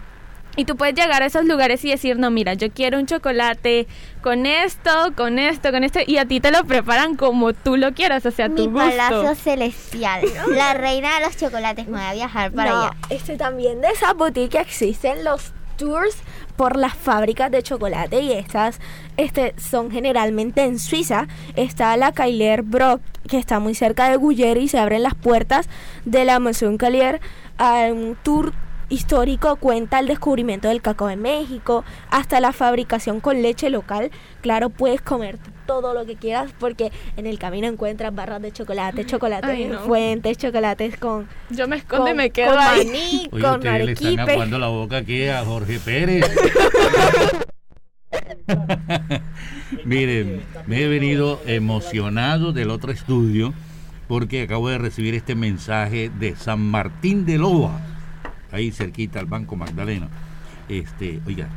Y tú puedes llegar a esos lugares y decir, no, mira, yo quiero un chocolate con esto, con esto, con esto, y a ti te lo preparan como tú lo quieras, o sea, Mi tu gusto. palacio celestial, la reina de los chocolates, me voy a viajar para allá. Este también de esa boutique existen los tours por las fábricas de chocolate y estas este, son generalmente en Suiza. Está la Kailer Brock, que está muy cerca de Guyer y se abren las puertas de la Maison Calier a un tour histórico cuenta el descubrimiento del cacao en México, hasta la fabricación con leche local. Claro, puedes comer todo lo que quieras porque en el camino encuentras barras de chocolate, chocolates en fuentes, chocolates con Yo me escondo y me quedo con maní, con Le están aguando la boca aquí a Jorge Pérez. *laughs* Miren, me he venido emocionado del otro estudio porque acabo de recibir este mensaje de San Martín de Loa ahí cerquita al Banco Magdalena. Este, oiga,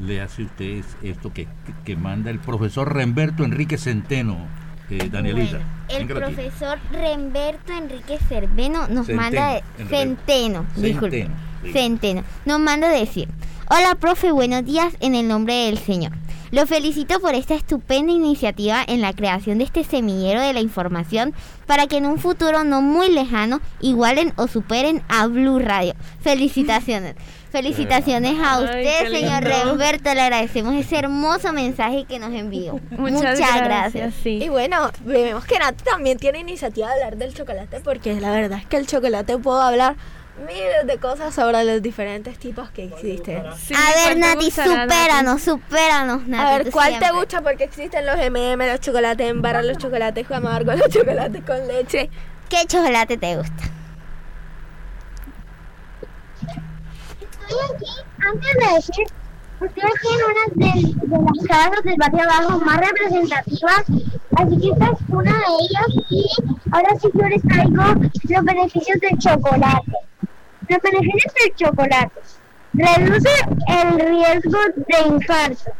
le hace usted esto que, que, manda el profesor Remberto Enrique Centeno, eh, Danielita. el profesor Remberto Enrique Cerveno nos manda Centeno, disculpe. Centeno. Nos manda decir, hola profe, buenos días en el nombre del Señor. Lo felicito por esta estupenda iniciativa en la creación de este semillero de la información para que en un futuro no muy lejano igualen o superen a Blue Radio. Felicitaciones. *laughs* Felicitaciones a usted, señor Roberto. Le agradecemos ese hermoso mensaje que nos envió. *laughs* Muchas, gracias. Y bueno, vemos que Nat también tiene iniciativa de hablar del chocolate porque la verdad es que el chocolate puedo hablar miles de cosas sobre los diferentes tipos que existen. a ver, Nati, supéranos, supéranos, Nati. A ver, ¿cuál te gusta? Porque existen los MM, los chocolates en barra, los chocolates amargos, los chocolates con leche. ¿Qué chocolate te gusta? Estoy aquí, antes de decir, estoy aquí en una de, de las casas del barrio abajo más representativas, así que esta es una de ellas y ahora sí yo les traigo los beneficios del chocolate. Beneficios del chocolate. Reduce el riesgo de infarto.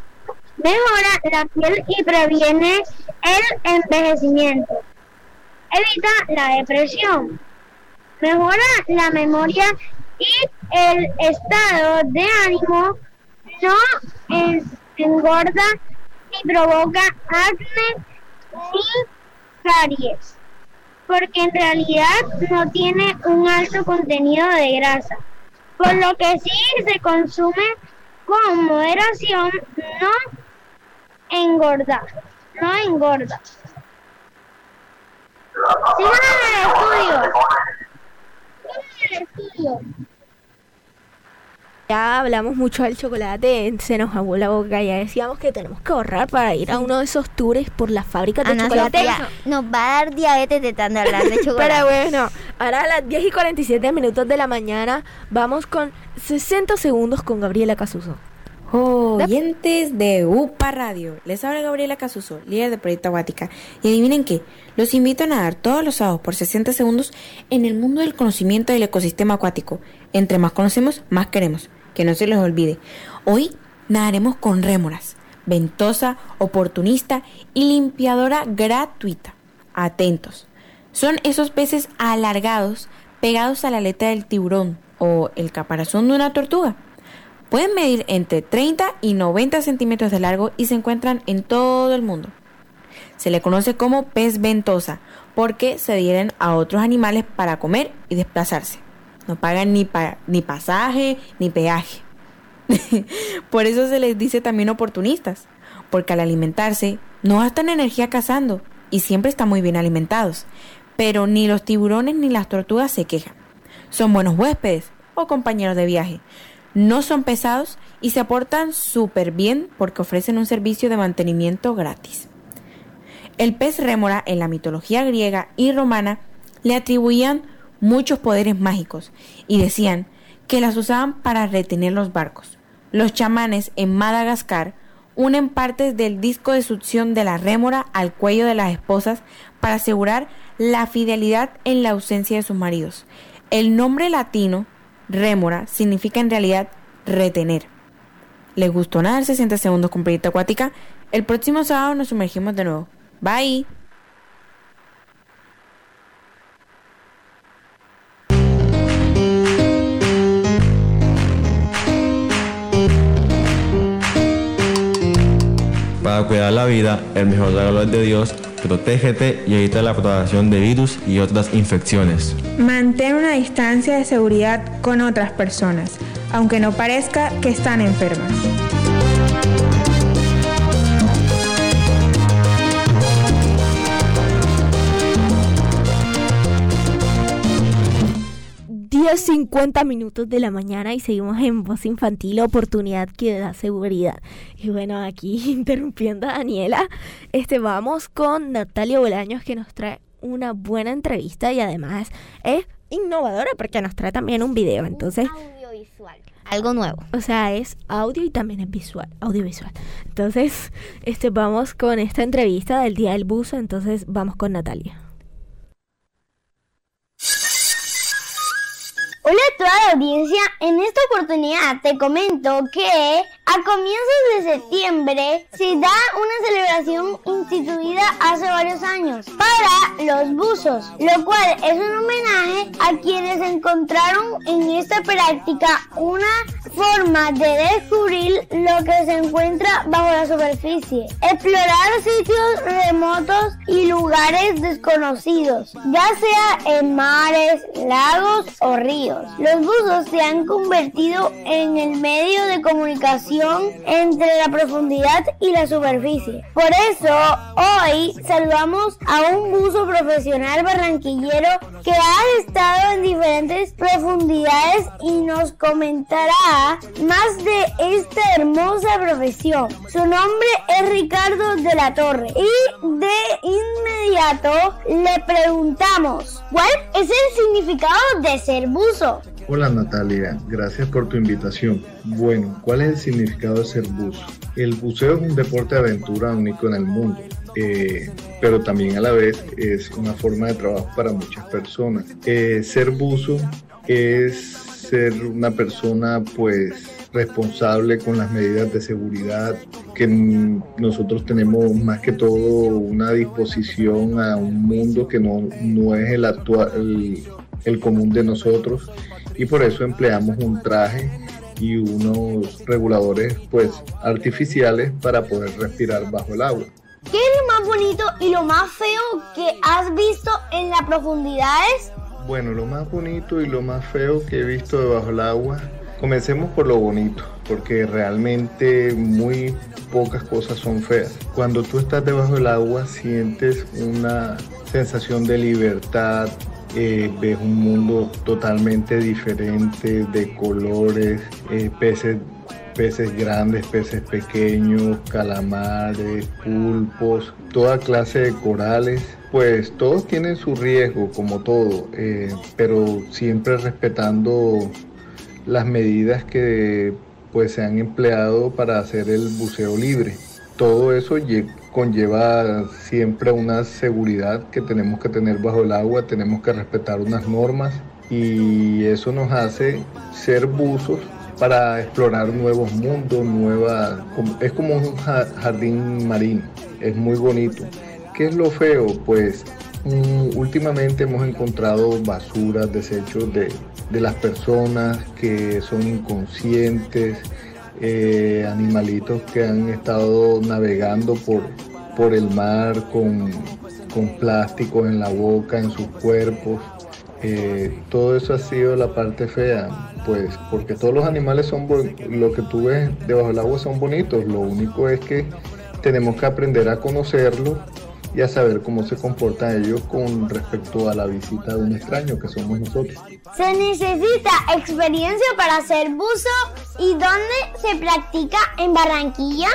Mejora la piel y previene el envejecimiento. Evita la depresión. mejora la memoria y el estado de ánimo, no engorda ni provoca acné ni caries, porque en realidad no tiene un alto contenido de grasa, por lo que sí se consume con moderación, no engorda, no engorda. Sigan en el estudio. Sigan en el estudio. Ya hablamos mucho del chocolate, se nos aguó la boca, ya decíamos que tenemos que ahorrar para ir a uno de esos tours por las fábricas de Ana chocolate. Sofía, nos va a dar diabetes de tanto hablar de *laughs* chocolate. Pero bueno, ahora a las 10 y 47 minutos de la mañana vamos con 60 segundos con Gabriela Casuso. Oyentes de UPA Radio, les habla Gabriela Casuso, líder de Proyecto Acuática. Y adivinen qué, los invito a nadar todos los sábados por 60 segundos en el mundo del conocimiento del ecosistema acuático. Entre más conocemos, más queremos. Que no se les olvide. Hoy nadaremos con rémoras, ventosa, oportunista y limpiadora gratuita. Atentos. Son esos peces alargados pegados a la aleta del tiburón o el caparazón de una tortuga. Pueden medir entre 30 y 90 centímetros de largo y se encuentran en todo el mundo. Se le conoce como pez ventosa porque se adhieren a otros animales para comer y desplazarse. No pagan ni, pa- ni pasaje ni peaje. *laughs* Por eso se les dice también oportunistas, porque al alimentarse no gastan energía cazando y siempre están muy bien alimentados. Pero ni los tiburones ni las tortugas se quejan. Son buenos huéspedes o compañeros de viaje. No son pesados y se aportan súper bien porque ofrecen un servicio de mantenimiento gratis. El pez rémora en la mitología griega y romana le atribuían muchos poderes mágicos y decían que las usaban para retener los barcos. Los chamanes en Madagascar unen partes del disco de succión de la rémora al cuello de las esposas para asegurar la fidelidad en la ausencia de sus maridos. El nombre latino, rémora, significa en realidad retener. ¿Les gustó nadar 60 segundos con Proyecto Acuática? El próximo sábado nos sumergimos de nuevo. Bye. Para cuidar la vida, el mejor regalo es de Dios. Protégete y evita la propagación de virus y otras infecciones. Mantén una distancia de seguridad con otras personas, aunque no parezca que están enfermas. Diez 50 minutos de la mañana y seguimos en Voz Infantil, oportunidad que da seguridad. Y bueno, aquí *laughs* interrumpiendo a Daniela, este, vamos con Natalia Bolaños que nos trae una buena entrevista y además es innovadora porque nos trae también un video. Entonces, Audiovisual. Algo nuevo. o sea, es audio y también es visual, audiovisual. Entonces, este, vamos con esta entrevista del Día del Buzo. Entonces, vamos con Natalia. Hola a toda la audiencia, en esta oportunidad te comento que a comienzos de septiembre se da una celebración instituida hace varios años para los buzos, lo cual es un homenaje a quienes encontraron en esta práctica una forma de descubrir lo que se encuentra bajo la superficie, explorar sitios remotos y lugares desconocidos, ya sea en mares, lagos o ríos. Los buzos se han convertido en el medio de comunicación entre la profundidad y la superficie. Por eso, hoy saludamos a un buzo profesional barranquillero que ha estado en diferentes profundidades y nos comentará más de esta hermosa profesión. Su nombre es Ricardo de la Torre y de inmediato le preguntamos, ¿cuál es el significado de ser buzo? Hola Natalia, gracias por tu invitación. Bueno, ¿cuál es el significado de ser buzo? El buceo es un deporte de aventura único en el mundo, eh, pero también a la vez es una forma de trabajo para muchas personas. Eh, ser buzo es ser una persona pues responsable con las medidas de seguridad, que nosotros tenemos más que todo una disposición a un mundo que no, no es el actual, el común de nosotros y por eso empleamos un traje y unos reguladores pues artificiales para poder respirar bajo el agua. ¿Qué es lo más bonito y lo más feo que has visto en las profundidades? Bueno, lo más bonito y lo más feo que he visto debajo del agua, comencemos por lo bonito, porque realmente muy pocas cosas son feas. Cuando tú estás debajo del agua sientes una sensación de libertad, eh, ves un mundo totalmente diferente de colores, eh, peces, peces grandes, peces pequeños, calamares, pulpos, toda clase de corales. Pues todos tienen su riesgo, como todo, eh, pero siempre respetando las medidas que pues se han empleado para hacer el buceo libre. Todo eso conlleva siempre una seguridad que tenemos que tener bajo el agua, tenemos que respetar unas normas y eso nos hace ser buzos para explorar nuevos mundos, nuevas... Es como un jardín marino, es muy bonito. ¿Qué es lo feo? Pues mm, últimamente hemos encontrado basuras, desechos de, de las personas que son inconscientes, eh, animalitos que han estado navegando por, por el mar con, con plásticos en la boca, en sus cuerpos. Eh, todo eso ha sido la parte fea, pues porque todos los animales son, lo que tú ves debajo del agua son bonitos, lo único es que tenemos que aprender a conocerlos y a saber cómo se comportan ellos con respecto a la visita de un extraño que somos nosotros. Se necesita experiencia para hacer buzo y dónde se practica en Barranquilla.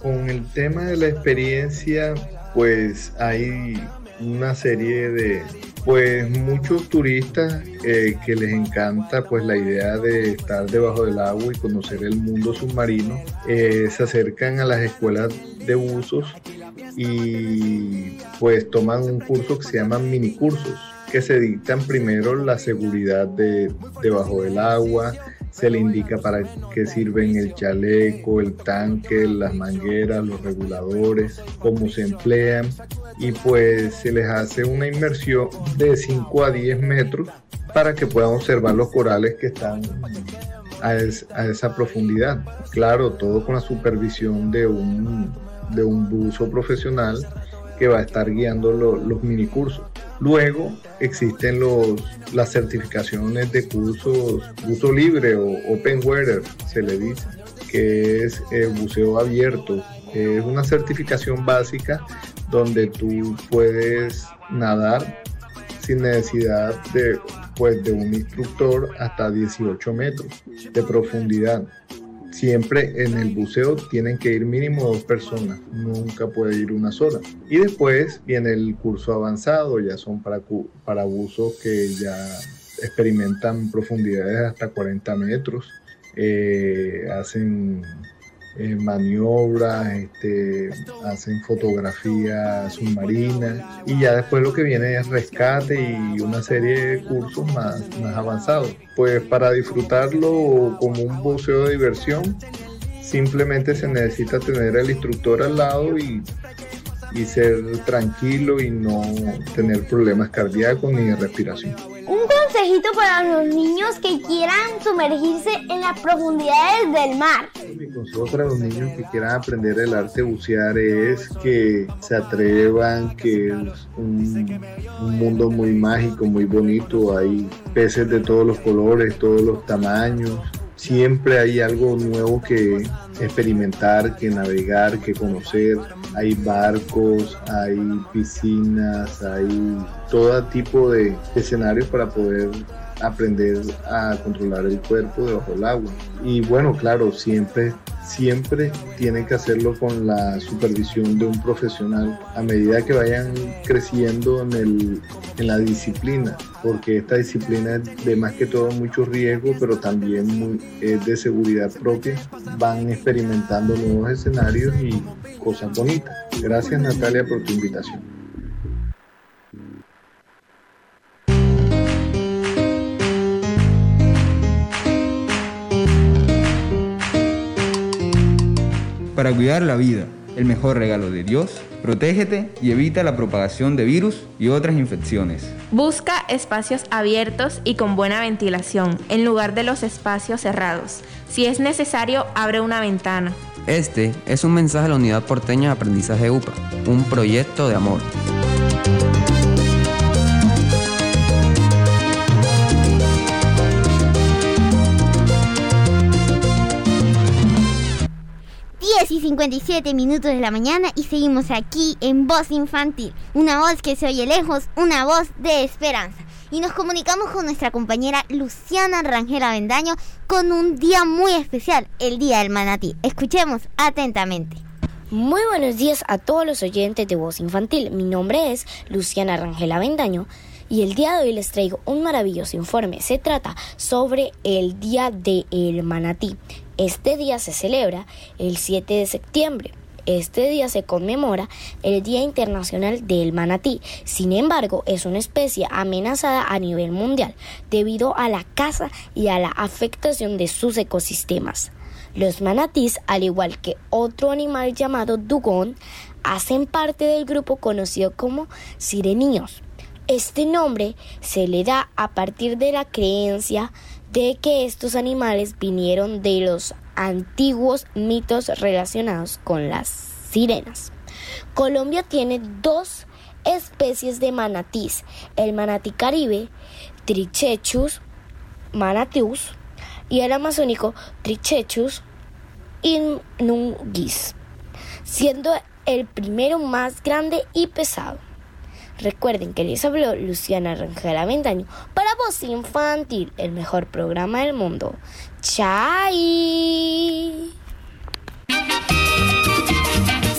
Con el tema de la experiencia, pues hay una serie de pues muchos turistas eh, que les encanta pues la idea de estar debajo del agua y conocer el mundo submarino eh, se acercan a las escuelas de buzos y pues toman un curso que se llama mini cursos que se dictan primero la seguridad de debajo del agua se le indica para qué sirven el chaleco, el tanque, las mangueras, los reguladores, cómo se emplean y pues se les hace una inmersión de 5 a 10 metros para que puedan observar los corales que están a, esa profundidad. Claro, todo con la supervisión de un, de un buzo profesional que va a estar guiando los mini cursos. Luego existen los, las certificaciones de cursos buzo libre o open water, se le dice, que es el eh, buceo abierto. Es una certificación básica donde tú puedes nadar sin necesidad de, pues, de un instructor hasta 18 metros de profundidad siempre en el buceo tienen que ir mínimo dos personas, nunca puede ir una sola. Y después viene el curso avanzado, ya son para, para buzos que ya experimentan profundidades hasta 40 metros, eh, hacen eh, maniobras, este, hacen fotografía submarina y ya después lo que viene es rescate y una serie de cursos más, más avanzados. Pues para disfrutarlo como un buceo de diversión, simplemente se necesita tener al instructor al lado y, y ser tranquilo y no tener problemas cardíacos ni de respiración consejito para los niños que quieran sumergirse en las profundidades del mar? Mi consejo para los niños que quieran aprender el arte bucear es que se atrevan, que es un, un mundo muy mágico, muy bonito. Hay peces de todos los colores, todos los tamaños. Siempre hay algo nuevo que experimentar, que navegar, que conocer. Hay barcos, hay piscinas, hay todo tipo de escenarios para poder aprender a controlar el cuerpo debajo del agua. Y bueno, claro, siempre siempre tienen que hacerlo con la supervisión de un profesional a medida que vayan creciendo en, el, en la disciplina, porque esta disciplina es de más que todo mucho riesgo, pero también es de seguridad propia. Van experimentando nuevos escenarios y cosas bonitas. Gracias Natalia por tu invitación. Para cuidar la vida, el mejor regalo de Dios Protégete y evita la propagación de virus y otras infecciones. Busca espacios abiertos y con buena ventilación en lugar de los espacios cerrados. Si es necesario, abre una ventana. Este es un mensaje de la Unidad Porteña de Aprendizaje UPA, un proyecto de amor. 57 minutos de la mañana y seguimos aquí en Voz Infantil, una voz que se oye lejos, una voz de esperanza. Y nos comunicamos con nuestra compañera Luciana Rangel Avendaño con un día muy especial, el Día del Manatí. Escuchemos atentamente. Muy buenos días a todos los oyentes de Voz Infantil. Mi nombre es Luciana Rangel Avendaño y el día de hoy les traigo un maravilloso informe. Se trata sobre el Día del Manatí. Este día se celebra el 7 de septiembre. Este día se conmemora el Día Internacional del Manatí. Sin embargo, es una especie amenazada a nivel mundial debido a la caza y a la afectación de sus ecosistemas. Los manatís, al igual que otro animal llamado dugón, hacen parte del grupo conocido como sireníos. Este nombre se le da a partir de la creencia de que estos animales vinieron de los antiguos mitos relacionados con las sirenas. Colombia tiene dos especies de manatís, el manatí caribe, Trichechus manatius, y el amazónico Trichechus inungis, siendo el primero más grande y pesado. Recuerden que les habló Luciana Rangel Aventaño para Voz Infantil, el mejor programa del mundo. ¡Chai!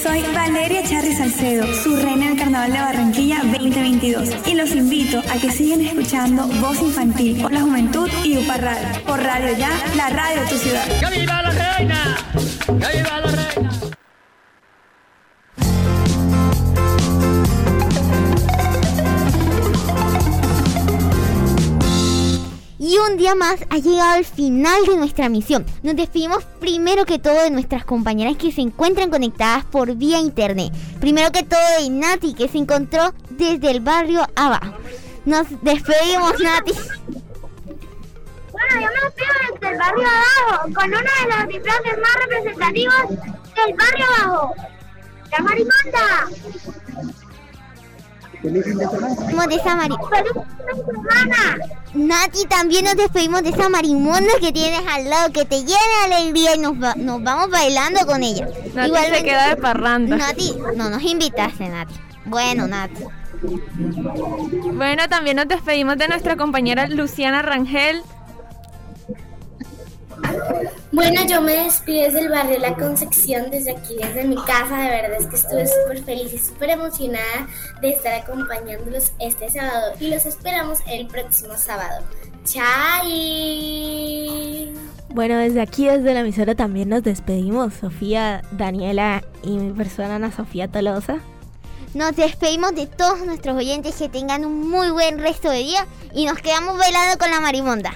Soy Valeria Charri Salcedo, su reina del Carnaval de Barranquilla 2022 y los invito a que sigan escuchando Voz Infantil por la Juventud y UPA Radio. Por Radio Ya, la radio de tu ciudad. ¡Que viva la reina! ¡Que viva un día más ha llegado el final de nuestra misión. Nos despedimos primero que todo de nuestras compañeras que se encuentran conectadas por vía internet. Primero que todo de Nati que se encontró desde el barrio abajo. Nos despedimos Nati. Bueno, yo me despido desde el barrio abajo con uno de los disfraces más representativos del barrio abajo. La marimonda. Feliz fin de semana. de Nati, también nos despedimos de esa marimonda que tienes al lado, que te llena de alegría y nos, nos vamos bailando con ella. Nati se queda de parranda. Nati, no nos invitaste, Nati. Bueno, Nati. Bueno, también nos despedimos de nuestra compañera Luciana Rangel. Bueno, yo me despido desde el barrio La Concepción, desde aquí, desde mi casa. De verdad es que estuve súper feliz y súper emocionada de estar acompañándolos este sábado y los esperamos el próximo sábado. ¡Chai! Bueno, desde aquí, desde la emisora, también nos despedimos, Sofía, Daniela y mi persona, Ana Sofía Tolosa. Nos despedimos de todos nuestros oyentes que tengan un muy buen resto de día y nos quedamos bailando con la marimonda.